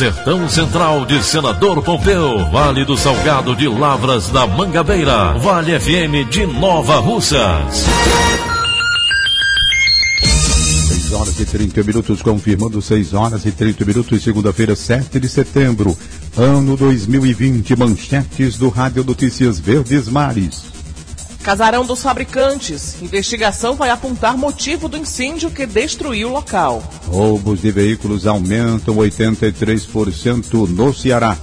Sertão Central de Senador Pompeu, Vale do Salgado de Lavras da Mangabeira, Vale FM de Nova Russas. 6 horas e 30 minutos, confirmando 6 horas e 30 minutos, segunda-feira, 7 de setembro, ano 2020, manchetes do Rádio Notícias Verdes Mares. Casarão dos Fabricantes. Investigação vai apontar motivo do incêndio que destruiu o local. Roubos de veículos aumentam 83% no Ceará.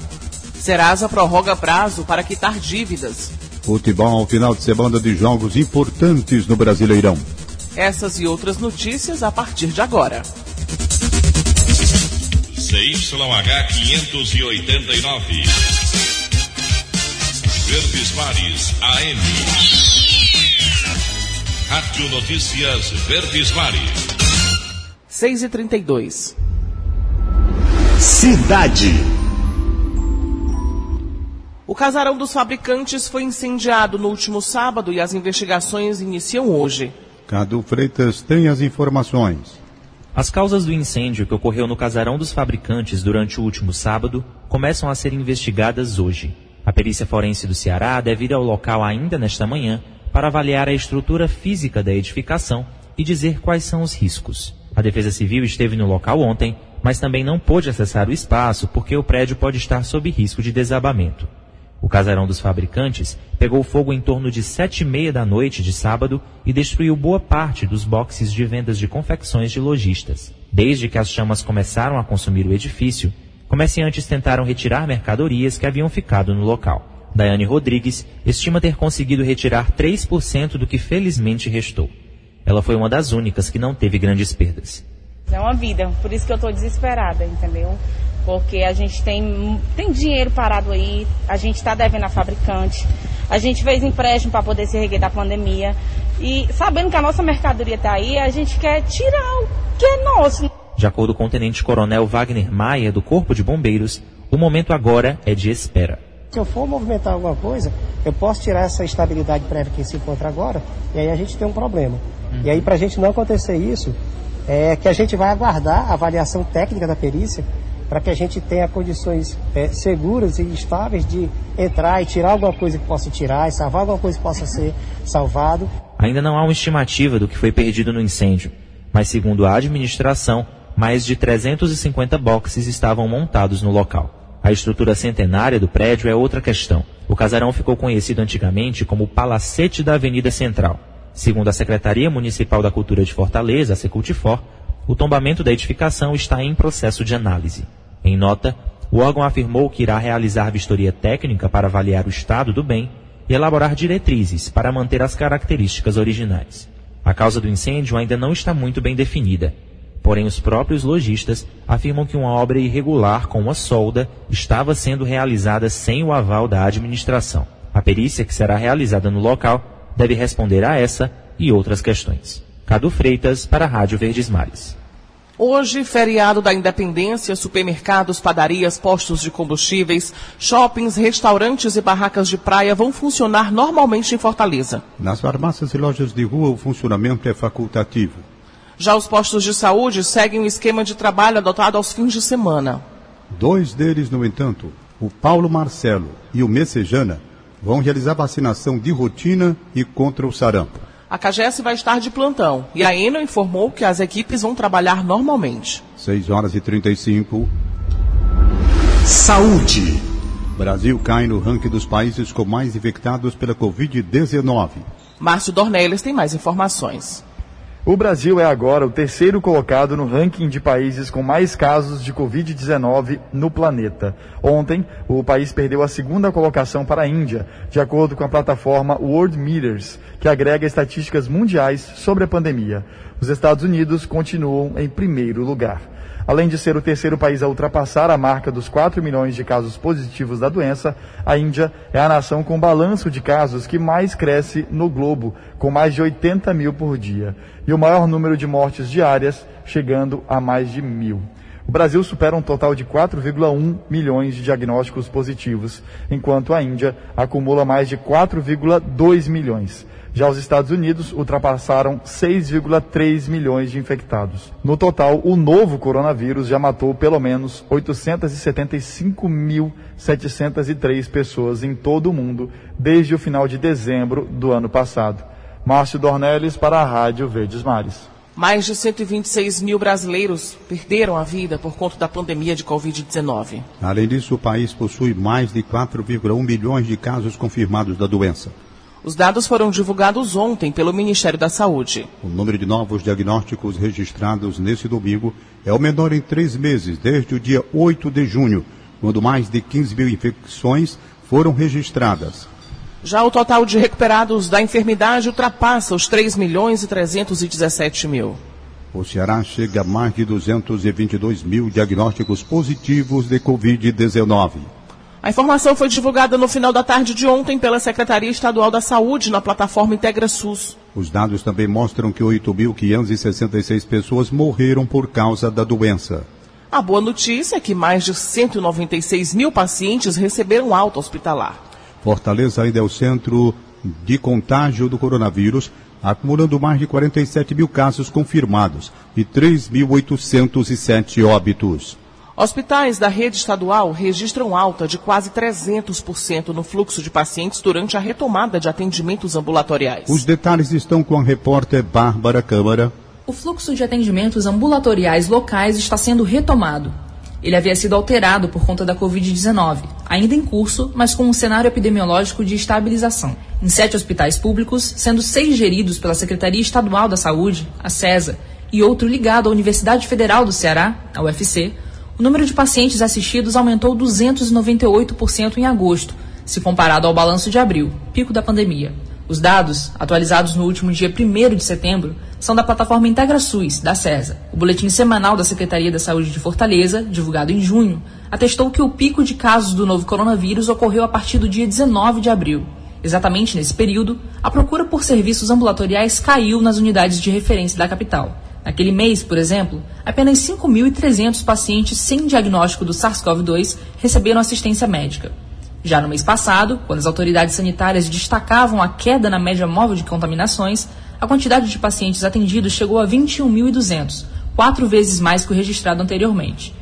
Serasa prorroga prazo para quitar dívidas. Futebol, final de semana de jogos importantes no Brasileirão. Essas e outras notícias a partir de agora. CYH 589. Verdes Mares AM. Rádio Notícias Verdes Mares. 6 e 32 Cidade. O casarão dos fabricantes foi incendiado no último sábado e as investigações iniciam hoje. Cadu Freitas tem as informações. As causas do incêndio que ocorreu no casarão dos fabricantes durante o último sábado começam a ser investigadas hoje. A perícia forense do Ceará deve ir ao local ainda nesta manhã para avaliar a estrutura física da edificação e dizer quais são os riscos. A Defesa Civil esteve no local ontem, mas também não pôde acessar o espaço porque o prédio pode estar sob risco de desabamento. O casarão dos fabricantes pegou fogo em torno de sete e meia da noite de sábado e destruiu boa parte dos boxes de vendas de confecções de lojistas. Desde que as chamas começaram a consumir o edifício, comerciantes tentaram retirar mercadorias que haviam ficado no local. Daiane Rodrigues estima ter conseguido retirar 3% do que felizmente restou. Ela foi uma das únicas que não teve grandes perdas. É uma vida, por isso que eu estou desesperada, entendeu? Porque a gente tem, tem dinheiro parado aí, a gente está devendo a fabricante, a gente fez empréstimo para poder se erguer da pandemia. E sabendo que a nossa mercadoria está aí, a gente quer tirar o que é nosso. De acordo com o Tenente Coronel Wagner Maia, do Corpo de Bombeiros, o momento agora é de espera. Se eu for movimentar alguma coisa, eu posso tirar essa estabilidade prévia que se encontra agora, e aí a gente tem um problema. Uhum. E aí, para a gente não acontecer isso, é que a gente vai aguardar a avaliação técnica da perícia para que a gente tenha condições é, seguras e estáveis de entrar e tirar alguma coisa que possa tirar, e salvar alguma coisa que possa ser salvado. Ainda não há uma estimativa do que foi perdido no incêndio, mas segundo a administração, mais de 350 boxes estavam montados no local. A estrutura centenária do prédio é outra questão. O casarão ficou conhecido antigamente como Palacete da Avenida Central. Segundo a Secretaria Municipal da Cultura de Fortaleza, a Secultifor, o tombamento da edificação está em processo de análise. Em nota, o órgão afirmou que irá realizar vistoria técnica para avaliar o estado do bem e elaborar diretrizes para manter as características originais. A causa do incêndio ainda não está muito bem definida, porém os próprios lojistas afirmam que uma obra irregular com uma solda estava sendo realizada sem o aval da administração. A perícia que será realizada no local deve responder a essa e outras questões. Cadu Freitas para a Rádio Verdes Mares. Hoje, feriado da Independência, supermercados, padarias, postos de combustíveis, shoppings, restaurantes e barracas de praia vão funcionar normalmente em Fortaleza. Nas farmácias e lojas de rua, o funcionamento é facultativo. Já os postos de saúde seguem o esquema de trabalho adotado aos fins de semana. Dois deles, no entanto, o Paulo Marcelo e o Messejana, vão realizar vacinação de rotina e contra o sarampo. A CAGES vai estar de plantão e a ENO informou que as equipes vão trabalhar normalmente. 6 horas e 35. Saúde. Brasil cai no ranking dos países com mais infectados pela Covid-19. Márcio Dornelles tem mais informações. O Brasil é agora o terceiro colocado no ranking de países com mais casos de Covid-19 no planeta. Ontem, o país perdeu a segunda colocação para a Índia, de acordo com a plataforma World Meters, que agrega estatísticas mundiais sobre a pandemia. Os Estados Unidos continuam em primeiro lugar. Além de ser o terceiro país a ultrapassar a marca dos 4 milhões de casos positivos da doença, a Índia é a nação com balanço de casos que mais cresce no globo, com mais de 80 mil por dia, e o maior número de mortes diárias, chegando a mais de mil. O Brasil supera um total de 4,1 milhões de diagnósticos positivos, enquanto a Índia acumula mais de 4,2 milhões. Já os Estados Unidos ultrapassaram 6,3 milhões de infectados. No total, o novo coronavírus já matou pelo menos 875.703 pessoas em todo o mundo desde o final de dezembro do ano passado. Márcio Dornelles para a Rádio Verdes Mares. Mais de 126 mil brasileiros perderam a vida por conta da pandemia de Covid-19. Além disso, o país possui mais de 4,1 milhões de casos confirmados da doença. Os dados foram divulgados ontem pelo Ministério da Saúde. O número de novos diagnósticos registrados nesse domingo é o menor em três meses, desde o dia 8 de junho, quando mais de 15 mil infecções foram registradas. Já o total de recuperados da enfermidade ultrapassa os 3 milhões e 317 mil. O Ceará chega a mais de 222 mil diagnósticos positivos de Covid-19. A informação foi divulgada no final da tarde de ontem pela Secretaria Estadual da Saúde na plataforma Integra SUS. Os dados também mostram que 8.566 pessoas morreram por causa da doença. A boa notícia é que mais de 196 mil pacientes receberam alta hospitalar. Fortaleza ainda é o centro de contágio do coronavírus, acumulando mais de 47 mil casos confirmados e 3.807 óbitos. Hospitais da rede estadual registram alta de quase 300% no fluxo de pacientes durante a retomada de atendimentos ambulatoriais. Os detalhes estão com a repórter Bárbara Câmara. O fluxo de atendimentos ambulatoriais locais está sendo retomado. Ele havia sido alterado por conta da Covid-19, ainda em curso, mas com um cenário epidemiológico de estabilização. Em sete hospitais públicos, sendo seis geridos pela Secretaria Estadual da Saúde, a CESA, e outro ligado à Universidade Federal do Ceará, a UFC, o número de pacientes assistidos aumentou 298% em agosto, se comparado ao balanço de abril, pico da pandemia. Os dados, atualizados no último dia 1 de setembro, são da plataforma IntegraSUS, da CESA. O boletim semanal da Secretaria da Saúde de Fortaleza, divulgado em junho, atestou que o pico de casos do novo coronavírus ocorreu a partir do dia 19 de abril. Exatamente nesse período, a procura por serviços ambulatoriais caiu nas unidades de referência da capital. Naquele mês, por exemplo, apenas 5.300 pacientes sem diagnóstico do SARS-CoV-2 receberam assistência médica. Já no mês passado, quando as autoridades sanitárias destacavam a queda na média móvel de contaminações, a quantidade de pacientes atendidos chegou a 21.200, quatro vezes mais que o registrado anteriormente.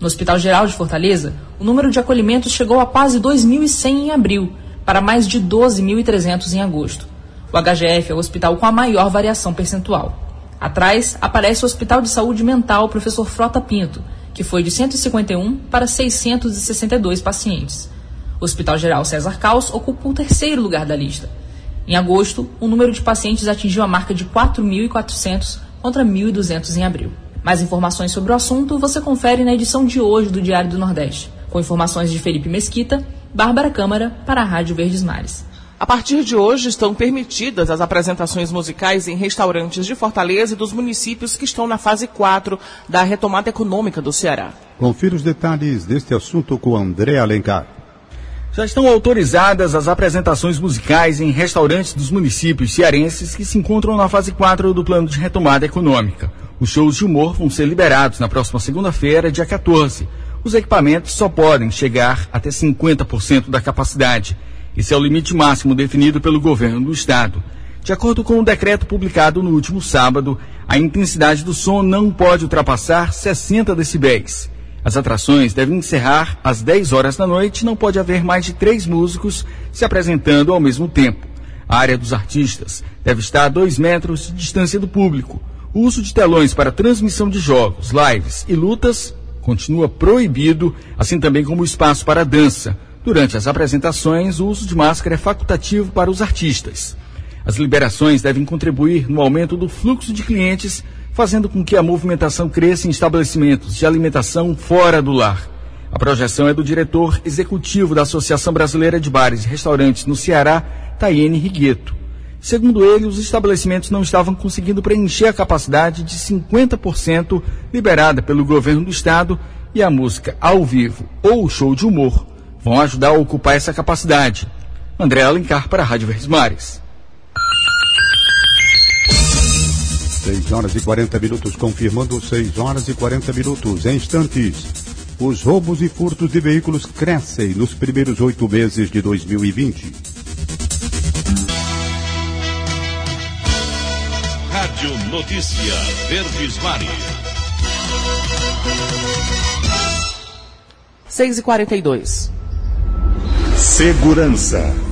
No Hospital Geral de Fortaleza, o número de acolhimentos chegou a quase 2.100 em abril, para mais de 12.300 em agosto. O HGF é o hospital com a maior variação percentual. Atrás aparece o Hospital de Saúde Mental Professor Frota Pinto, que foi de 151 para 662 pacientes. O Hospital Geral César Caos ocupa o terceiro lugar da lista. Em agosto, o número de pacientes atingiu a marca de 4.400 contra 1.200 em abril. Mais informações sobre o assunto você confere na edição de hoje do Diário do Nordeste, com informações de Felipe Mesquita, Bárbara Câmara para a Rádio Verdes Mares. A partir de hoje estão permitidas as apresentações musicais em restaurantes de Fortaleza e dos municípios que estão na fase 4 da retomada econômica do Ceará. Confira os detalhes deste assunto com André Alencar. Já estão autorizadas as apresentações musicais em restaurantes dos municípios cearenses que se encontram na fase 4 do plano de retomada econômica. Os shows de humor vão ser liberados na próxima segunda-feira, dia 14. Os equipamentos só podem chegar até 50% da capacidade. Esse é o limite máximo definido pelo governo do estado. De acordo com o um decreto publicado no último sábado, a intensidade do som não pode ultrapassar 60 decibéis. As atrações devem encerrar às 10 horas da noite não pode haver mais de três músicos se apresentando ao mesmo tempo. A área dos artistas deve estar a 2 metros de distância do público. O uso de telões para transmissão de jogos, lives e lutas continua proibido, assim também como o espaço para dança. Durante as apresentações, o uso de máscara é facultativo para os artistas. As liberações devem contribuir no aumento do fluxo de clientes, fazendo com que a movimentação cresça em estabelecimentos de alimentação fora do lar. A projeção é do diretor executivo da Associação Brasileira de Bares e Restaurantes no Ceará, Tayene Rigueto. Segundo ele, os estabelecimentos não estavam conseguindo preencher a capacidade de 50% liberada pelo governo do estado e a música ao vivo ou o show de humor vão ajudar a ocupar essa capacidade. André Alencar para a Rádio Verdes Mares. 6 horas e 40 minutos, confirmando 6 horas e 40 minutos. Em instantes, os roubos e furtos de veículos crescem nos primeiros oito meses de 2020. Rádio Notícia Verdes Mares. 6 e 42 Segurança.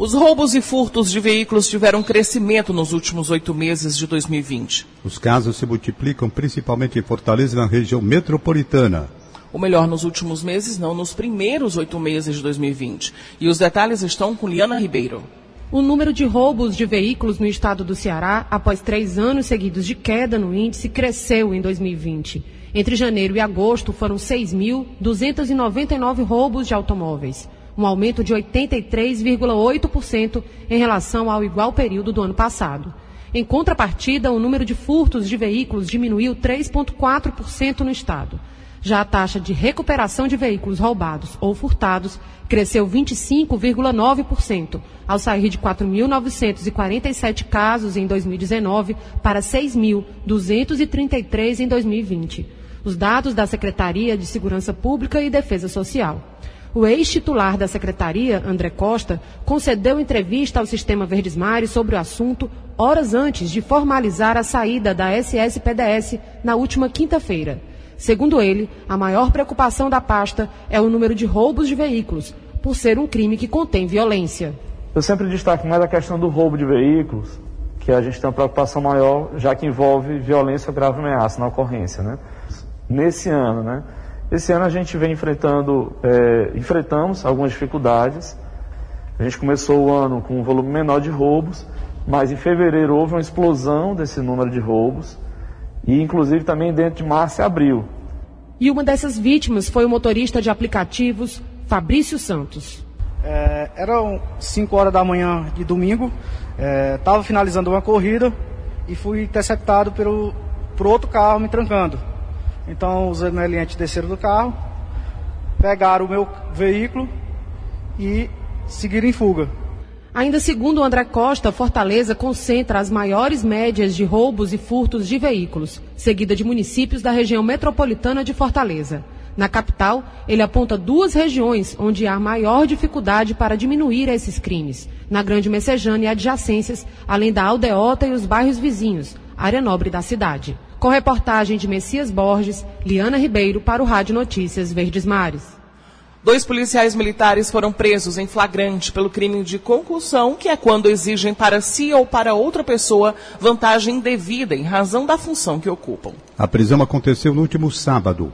Os roubos e furtos de veículos tiveram crescimento nos últimos oito meses de 2020. Os casos se multiplicam principalmente em Fortaleza e na região metropolitana. O melhor nos últimos meses, não nos primeiros oito meses de 2020. E os detalhes estão com Liana Ribeiro. O número de roubos de veículos no estado do Ceará, após três anos seguidos de queda no índice, cresceu em 2020. Entre janeiro e agosto foram 6.299 roubos de automóveis um aumento de 83,8% em relação ao igual período do ano passado. Em contrapartida, o número de furtos de veículos diminuiu 3,4% no estado. Já a taxa de recuperação de veículos roubados ou furtados cresceu 25,9%, ao sair de 4.947 casos em 2019 para 6.233 em 2020. Os dados da Secretaria de Segurança Pública e Defesa Social. O ex-titular da secretaria, André Costa, concedeu entrevista ao Sistema Verdes Mares sobre o assunto horas antes de formalizar a saída da SSPDS na última quinta-feira. Segundo ele, a maior preocupação da pasta é o número de roubos de veículos, por ser um crime que contém violência. Eu sempre destaco mais a questão do roubo de veículos, que a gente tem uma preocupação maior, já que envolve violência ou grave ameaça na ocorrência, né? Nesse ano, né? Esse ano a gente vem enfrentando, é, enfrentamos algumas dificuldades. A gente começou o ano com um volume menor de roubos, mas em fevereiro houve uma explosão desse número de roubos, e inclusive também dentro de março e abril. E uma dessas vítimas foi o motorista de aplicativos Fabrício Santos. É, eram 5 horas da manhã de domingo, estava é, finalizando uma corrida e fui interceptado pelo, por outro carro me trancando. Então os aneliantes desceram do carro, pegaram o meu veículo e seguiram em fuga. Ainda segundo André Costa, Fortaleza concentra as maiores médias de roubos e furtos de veículos, seguida de municípios da região metropolitana de Fortaleza. Na capital, ele aponta duas regiões onde há maior dificuldade para diminuir esses crimes: na Grande Messejana e adjacências, além da Aldeota e os bairros vizinhos, área nobre da cidade. Com reportagem de Messias Borges, Liana Ribeiro para o Rádio Notícias Verdes Mares. Dois policiais militares foram presos em flagrante pelo crime de concussão, que é quando exigem para si ou para outra pessoa vantagem indevida em razão da função que ocupam. A prisão aconteceu no último sábado.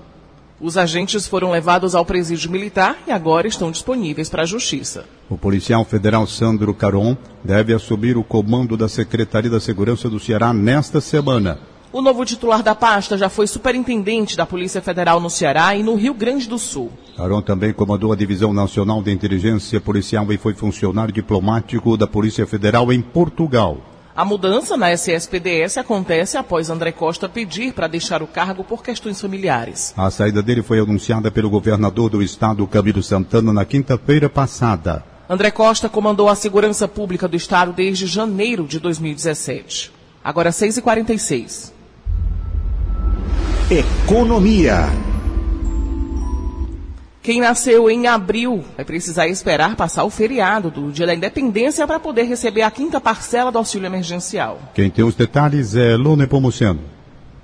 Os agentes foram levados ao presídio militar e agora estão disponíveis para a justiça. O policial federal Sandro Caron deve assumir o comando da Secretaria da Segurança do Ceará nesta semana. O novo titular da pasta já foi superintendente da Polícia Federal no Ceará e no Rio Grande do Sul. Aron também comandou a Divisão Nacional de Inteligência Policial e foi funcionário diplomático da Polícia Federal em Portugal. A mudança na SSPDS acontece após André Costa pedir para deixar o cargo por questões familiares. A saída dele foi anunciada pelo governador do estado, Camilo Santana, na quinta-feira passada. André Costa comandou a segurança pública do estado desde janeiro de 2017. Agora 6h46. Economia. Quem nasceu em abril vai precisar esperar passar o feriado do Dia da Independência para poder receber a quinta parcela do auxílio emergencial. Quem tem os detalhes é Lone Pomuceno.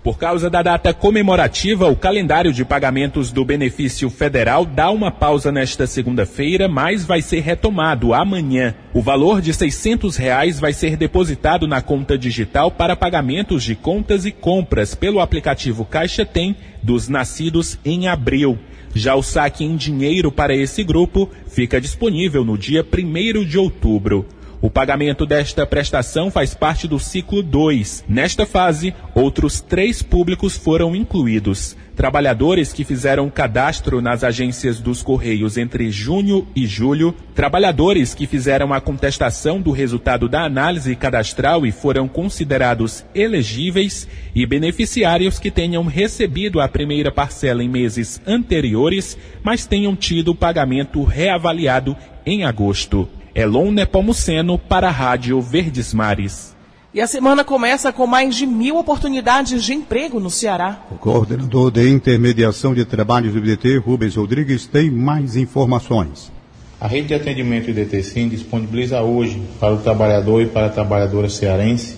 Por causa da data comemorativa, o calendário de pagamentos do benefício federal dá uma pausa nesta segunda-feira, mas vai ser retomado amanhã. O valor de 600 reais vai ser depositado na conta digital para pagamentos de contas e compras pelo aplicativo Caixa Tem dos nascidos em abril. Já o saque em dinheiro para esse grupo fica disponível no dia 1 de outubro. O pagamento desta prestação faz parte do ciclo 2. Nesta fase, outros três públicos foram incluídos. Trabalhadores que fizeram cadastro nas agências dos Correios entre junho e julho, trabalhadores que fizeram a contestação do resultado da análise cadastral e foram considerados elegíveis e beneficiários que tenham recebido a primeira parcela em meses anteriores, mas tenham tido o pagamento reavaliado em agosto. Elon Nepomuceno para a Rádio Verdes Mares. E a semana começa com mais de mil oportunidades de emprego no Ceará. O coordenador de intermediação de trabalhos do IDT, Rubens Rodrigues, tem mais informações. A rede de atendimento IDT Sim disponibiliza hoje para o trabalhador e para a trabalhadora cearense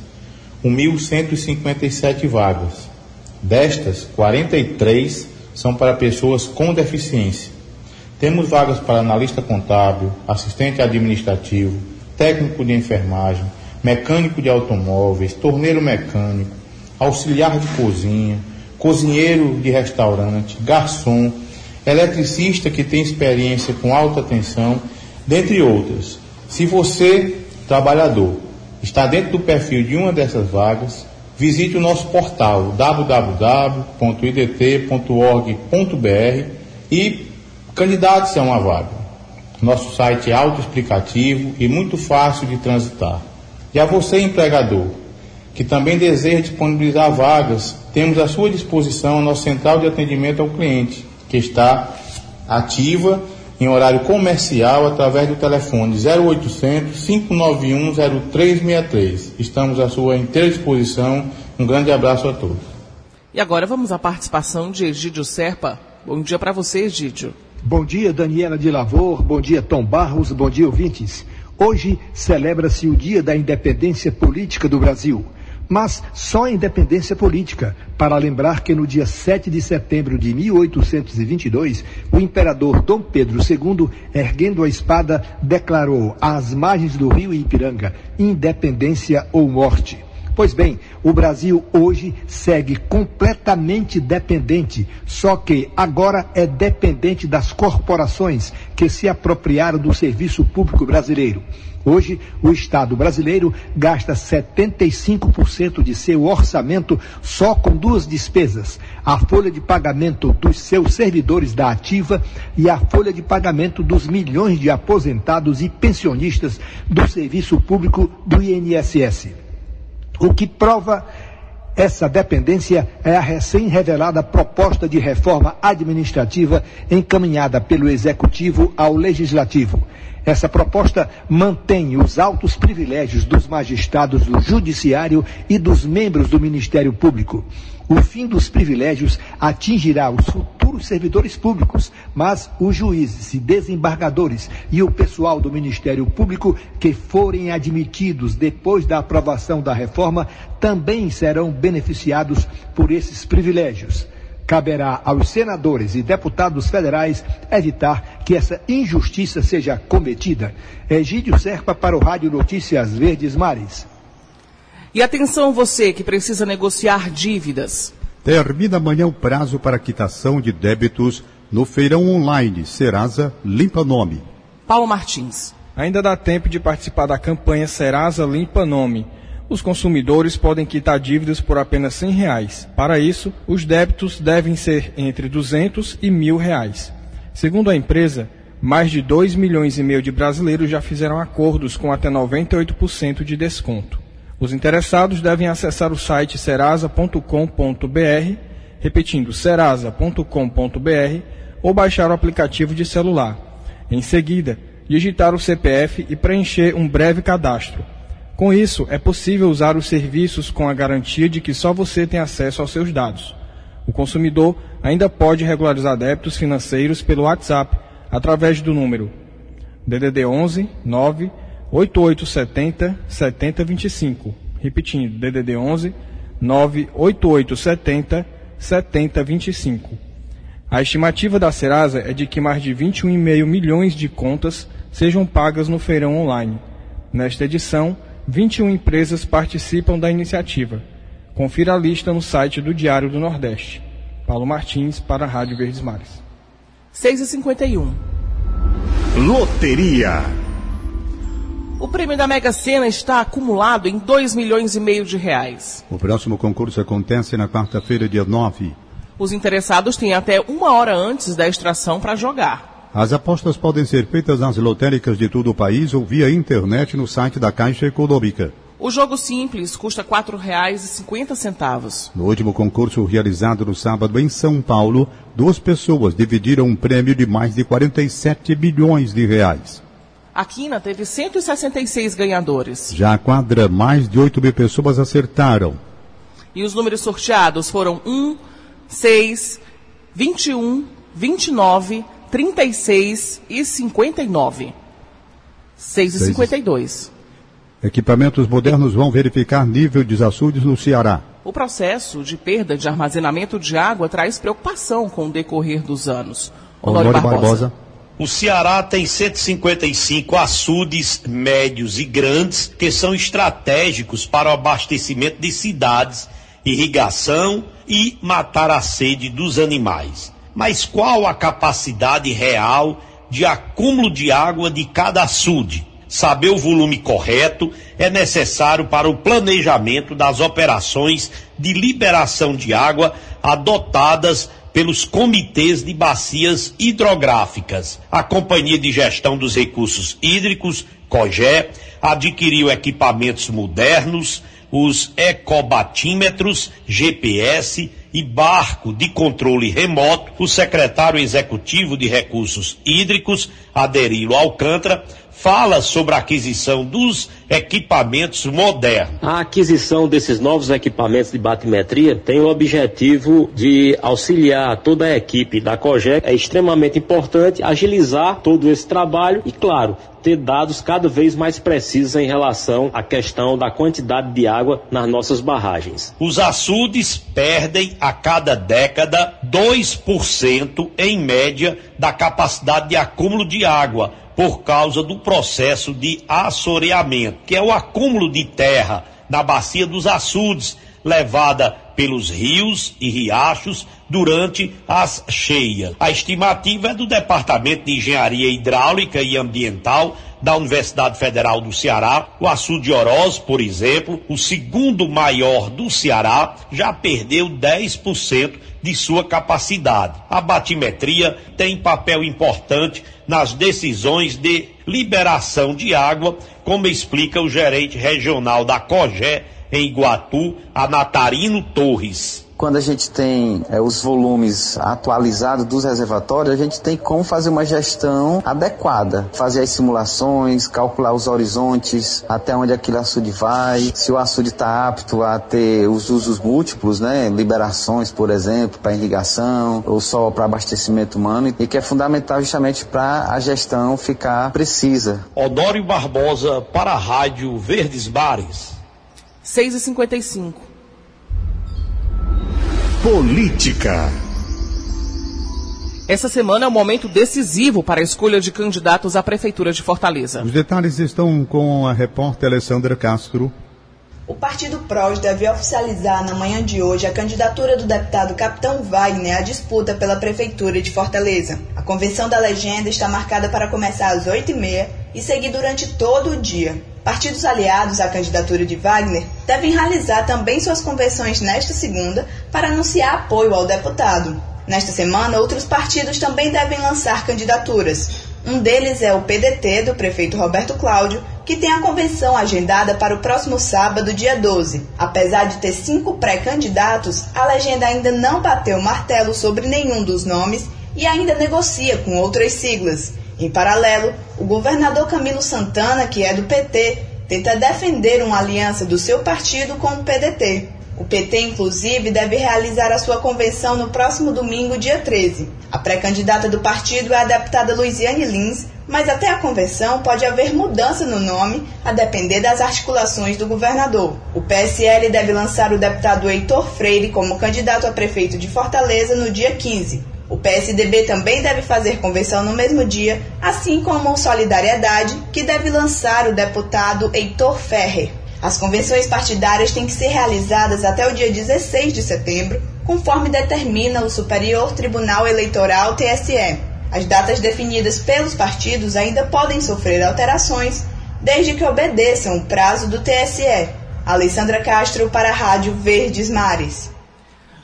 1.157 vagas. Destas, 43 são para pessoas com deficiência. Temos vagas para analista contábil, assistente administrativo, técnico de enfermagem, mecânico de automóveis, torneiro mecânico, auxiliar de cozinha, cozinheiro de restaurante, garçom, eletricista que tem experiência com alta tensão, dentre outras. Se você, trabalhador, está dentro do perfil de uma dessas vagas, visite o nosso portal www.idt.org.br e candidate-se a uma vaga. Nosso site é autoexplicativo e muito fácil de transitar. E a você, empregador, que também deseja disponibilizar vagas, temos à sua disposição a nossa central de atendimento ao cliente, que está ativa em horário comercial através do telefone 0800 591 0363. Estamos à sua inteira disposição. Um grande abraço a todos. E agora vamos à participação de Egídio Serpa. Bom dia para você, Egídio. Bom dia, Daniela de Lavor. Bom dia, Tom Barros. Bom dia, ouvintes. Hoje celebra-se o Dia da Independência Política do Brasil. Mas só a independência política, para lembrar que no dia 7 de setembro de 1822, o imperador Dom Pedro II, erguendo a espada, declarou às margens do rio Ipiranga: independência ou morte. Pois bem, o Brasil hoje segue completamente dependente, só que agora é dependente das corporações que se apropriaram do serviço público brasileiro. Hoje, o Estado brasileiro gasta 75% de seu orçamento só com duas despesas: a folha de pagamento dos seus servidores da ativa e a folha de pagamento dos milhões de aposentados e pensionistas do serviço público do INSS. O que prova essa dependência é a recém-revelada proposta de reforma administrativa encaminhada pelo Executivo ao Legislativo. Essa proposta mantém os altos privilégios dos magistrados do Judiciário e dos membros do Ministério Público. O fim dos privilégios atingirá os futuros servidores públicos, mas os juízes e desembargadores e o pessoal do Ministério Público que forem admitidos depois da aprovação da reforma também serão beneficiados por esses privilégios. Caberá aos senadores e deputados federais evitar que essa injustiça seja cometida. Egídio Serpa para o Rádio Notícias Verdes Mares. E atenção você que precisa negociar dívidas. Termina amanhã o prazo para quitação de débitos no feirão online Serasa Limpa Nome. Paulo Martins. Ainda dá tempo de participar da campanha Serasa Limpa Nome. Os consumidores podem quitar dívidas por apenas R$ reais. Para isso, os débitos devem ser entre 200 e mil reais. Segundo a empresa, mais de 2 milhões e meio de brasileiros já fizeram acordos com até 98% de desconto. Os interessados devem acessar o site serasa.com.br, repetindo serasa.com.br, ou baixar o aplicativo de celular. Em seguida, digitar o CPF e preencher um breve cadastro. Com isso, é possível usar os serviços com a garantia de que só você tem acesso aos seus dados. O consumidor ainda pode regularizar débitos financeiros pelo WhatsApp através do número DDD 11 9 8870 7025. Repetindo, DDD 11 98870 7025. A estimativa da Serasa é de que mais de 21,5 milhões de contas sejam pagas no feirão online. Nesta edição, 21 empresas participam da iniciativa. Confira a lista no site do Diário do Nordeste. Paulo Martins para a Rádio Verdes Mares. 6 e 51 Loteria. O prêmio da Mega Sena está acumulado em 2 milhões e meio de reais. O próximo concurso acontece na quarta-feira, dia 9. Os interessados têm até uma hora antes da extração para jogar. As apostas podem ser feitas nas lotéricas de todo o país ou via internet no site da Caixa Econômica. O jogo simples custa R$ 4,50. No último concurso realizado no sábado em São Paulo, duas pessoas dividiram um prêmio de mais de 47 bilhões de reais. A Quina teve 166 ganhadores. Já a quadra, mais de 8 mil pessoas acertaram. E os números sorteados foram 1, 6, 21, 29, 36 e 59. 6 e 52. Equipamentos modernos vão verificar nível de açudes no Ceará. O processo de perda de armazenamento de água traz preocupação com o decorrer dos anos. Honório Barbosa. Barbosa. O Ceará tem 155 açudes médios e grandes que são estratégicos para o abastecimento de cidades, irrigação e matar a sede dos animais. Mas qual a capacidade real de acúmulo de água de cada açude? saber o volume correto é necessário para o planejamento das operações de liberação de água adotadas pelos comitês de bacias hidrográficas. A Companhia de Gestão dos Recursos Hídricos, COGÉ, adquiriu equipamentos modernos, os ecobatímetros, GPS e barco de controle remoto. O secretário executivo de Recursos Hídricos, Aderilo Alcântara, fala sobre a aquisição dos equipamentos modernos. A aquisição desses novos equipamentos de batimetria tem o objetivo de auxiliar toda a equipe da COGEC. É extremamente importante agilizar todo esse trabalho e, claro, ter dados cada vez mais precisos em relação à questão da quantidade de água nas nossas barragens. Os açudes perdem a cada década 2% em média da capacidade de acúmulo de água por causa do processo de assoreamento, que é o acúmulo de terra na bacia dos açudes, levada pelos rios e riachos durante as cheias. A estimativa é do Departamento de Engenharia Hidráulica e Ambiental da Universidade Federal do Ceará. O açude Oroz, por exemplo, o segundo maior do Ceará, já perdeu 10% de sua capacidade. A batimetria tem papel importante nas decisões de liberação de água, como explica o gerente regional da COGÉ em Iguatu, Anatarino Torres quando a gente tem é, os volumes atualizados dos reservatórios, a gente tem como fazer uma gestão adequada. Fazer as simulações, calcular os horizontes, até onde aquele açude vai, se o açude está apto a ter os usos múltiplos, né? Liberações, por exemplo, para irrigação, ou só para abastecimento humano, e que é fundamental justamente para a gestão ficar precisa. Odório Barbosa para a Rádio Verdes Bares. 6 e 55 Política. Essa semana é um momento decisivo para a escolha de candidatos à Prefeitura de Fortaleza. Os detalhes estão com a repórter Alessandra Castro. O Partido PROS deve oficializar na manhã de hoje a candidatura do deputado Capitão Wagner à disputa pela Prefeitura de Fortaleza. A convenção da legenda está marcada para começar às 8h30 e seguir durante todo o dia. Partidos aliados à candidatura de Wagner devem realizar também suas convenções nesta segunda para anunciar apoio ao deputado. Nesta semana, outros partidos também devem lançar candidaturas. Um deles é o PDT do prefeito Roberto Cláudio, que tem a convenção agendada para o próximo sábado, dia 12. Apesar de ter cinco pré-candidatos, a legenda ainda não bateu martelo sobre nenhum dos nomes e ainda negocia com outras siglas. Em paralelo, o governador Camilo Santana, que é do PT, tenta defender uma aliança do seu partido com o PDT. O PT, inclusive, deve realizar a sua convenção no próximo domingo, dia 13. A pré-candidata do partido é a deputada Luiziane Lins, mas até a convenção pode haver mudança no nome, a depender das articulações do governador. O PSL deve lançar o deputado Heitor Freire como candidato a prefeito de Fortaleza no dia 15. O PSDB também deve fazer convenção no mesmo dia, assim como o Solidariedade, que deve lançar o deputado Heitor Ferrer. As convenções partidárias têm que ser realizadas até o dia 16 de setembro, conforme determina o Superior Tribunal Eleitoral TSE. As datas definidas pelos partidos ainda podem sofrer alterações, desde que obedeçam o prazo do TSE. Alessandra Castro para a Rádio Verdes Mares.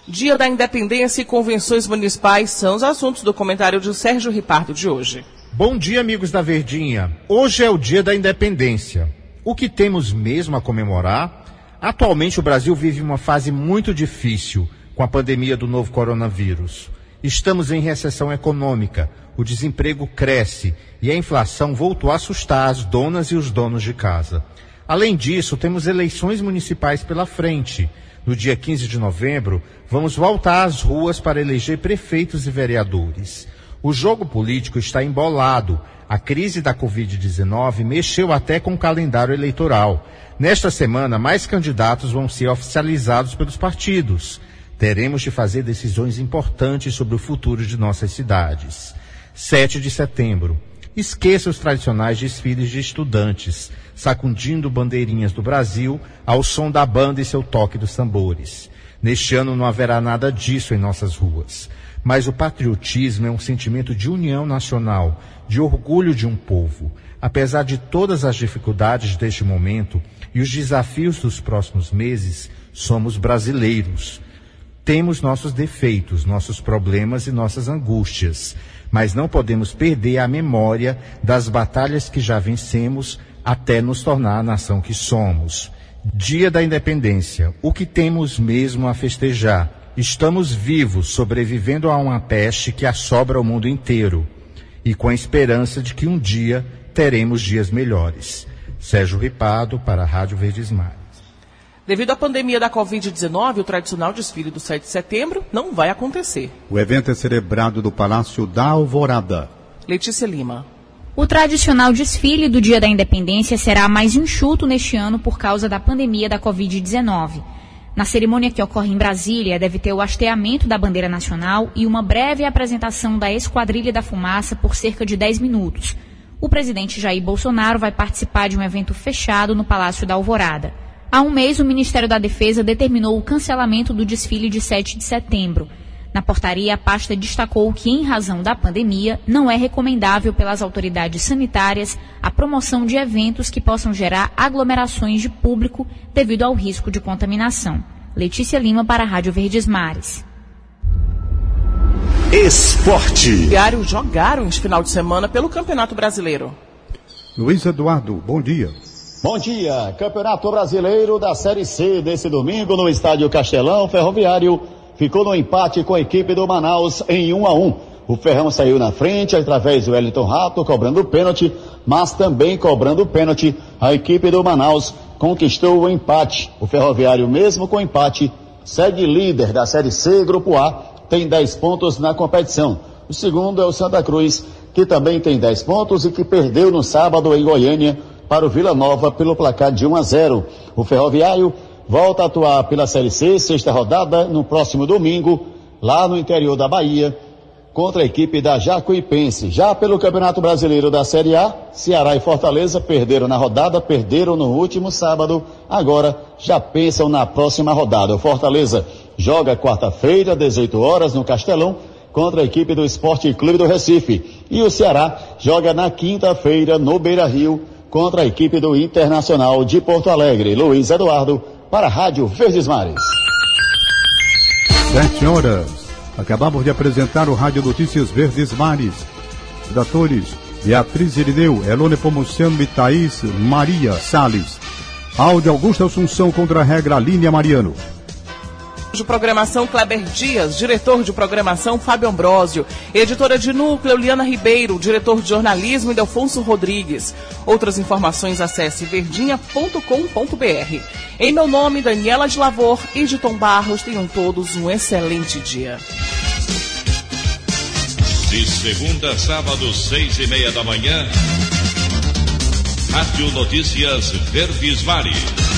Dia da Independência e convenções municipais são os assuntos do comentário de Sérgio Ripardo de hoje. Bom dia, amigos da Verdinha. Hoje é o dia da independência. O que temos mesmo a comemorar? Atualmente o Brasil vive uma fase muito difícil com a pandemia do novo coronavírus. Estamos em recessão econômica, o desemprego cresce e a inflação voltou a assustar as donas e os donos de casa. Além disso, temos eleições municipais pela frente. No dia 15 de novembro, vamos voltar às ruas para eleger prefeitos e vereadores. O jogo político está embolado. A crise da Covid-19 mexeu até com o calendário eleitoral. Nesta semana, mais candidatos vão ser oficializados pelos partidos. Teremos de fazer decisões importantes sobre o futuro de nossas cidades. 7 de setembro. Esqueça os tradicionais desfiles de estudantes, sacudindo bandeirinhas do Brasil ao som da banda e seu toque dos tambores. Neste ano não haverá nada disso em nossas ruas. Mas o patriotismo é um sentimento de união nacional, de orgulho de um povo. Apesar de todas as dificuldades deste momento e os desafios dos próximos meses, somos brasileiros. Temos nossos defeitos, nossos problemas e nossas angústias, mas não podemos perder a memória das batalhas que já vencemos até nos tornar a nação que somos. Dia da Independência, o que temos mesmo a festejar? Estamos vivos, sobrevivendo a uma peste que assobra o mundo inteiro e com a esperança de que um dia teremos dias melhores. Sérgio Ripado, para a Rádio Verdes Mares. Devido à pandemia da Covid-19, o tradicional desfile do 7 de setembro não vai acontecer. O evento é celebrado no Palácio da Alvorada. Letícia Lima. O tradicional desfile do Dia da Independência será mais enxuto neste ano por causa da pandemia da Covid-19. Na cerimônia que ocorre em Brasília, deve ter o hasteamento da bandeira nacional e uma breve apresentação da Esquadrilha da Fumaça por cerca de 10 minutos. O presidente Jair Bolsonaro vai participar de um evento fechado no Palácio da Alvorada. Há um mês, o Ministério da Defesa determinou o cancelamento do desfile de 7 de setembro. Na portaria, a pasta destacou que, em razão da pandemia, não é recomendável pelas autoridades sanitárias a promoção de eventos que possam gerar aglomerações de público devido ao risco de contaminação. Letícia Lima para a Rádio Verdes Mares. Esporte. Diário jogaram este final de semana pelo Campeonato Brasileiro. Luiz Eduardo, bom dia. Bom dia. Campeonato Brasileiro da Série C desse domingo no Estádio Castelão Ferroviário ficou no empate com a equipe do Manaus em 1 a 1. O Ferrão saiu na frente através do Wellington Rato cobrando pênalti, mas também cobrando pênalti, a equipe do Manaus conquistou o empate. O Ferroviário, mesmo com empate, segue líder da Série C, Grupo A, tem 10 pontos na competição. O segundo é o Santa Cruz, que também tem 10 pontos e que perdeu no sábado em Goiânia para o Vila Nova pelo placar de 1 a 0. O Ferroviário volta a atuar pela Série C, sexta rodada, no próximo domingo, lá no interior da Bahia, contra a equipe da Jacuipense. Já pelo Campeonato Brasileiro da Série A, Ceará e Fortaleza perderam na rodada, perderam no último sábado, agora já pensam na próxima rodada. O Fortaleza joga quarta-feira, 18 horas, no Castelão, contra a equipe do Esporte Clube do Recife. E o Ceará joga na quinta-feira, no Beira Rio, contra a equipe do Internacional de Porto Alegre. Luiz Eduardo, para a Rádio Verdes Mares. Sete horas. Acabamos de apresentar o Rádio Notícias Verdes Mares. Redatores Beatriz Irineu, Elone Pomuceno e Thaís Maria Salles. Áudio Augusto Assunção contra a regra Línia Mariano. De programação Kleber Dias, diretor de programação Fábio Ambrosio, editora de núcleo Liana Ribeiro, diretor de jornalismo Delfonso Rodrigues. Outras informações acesse verdinha.com.br. Em meu nome, Daniela de Lavor e de Tom Barros, tenham todos um excelente dia. De segunda a sábado, seis e meia da manhã, Rádio Notícias Verdes Mares.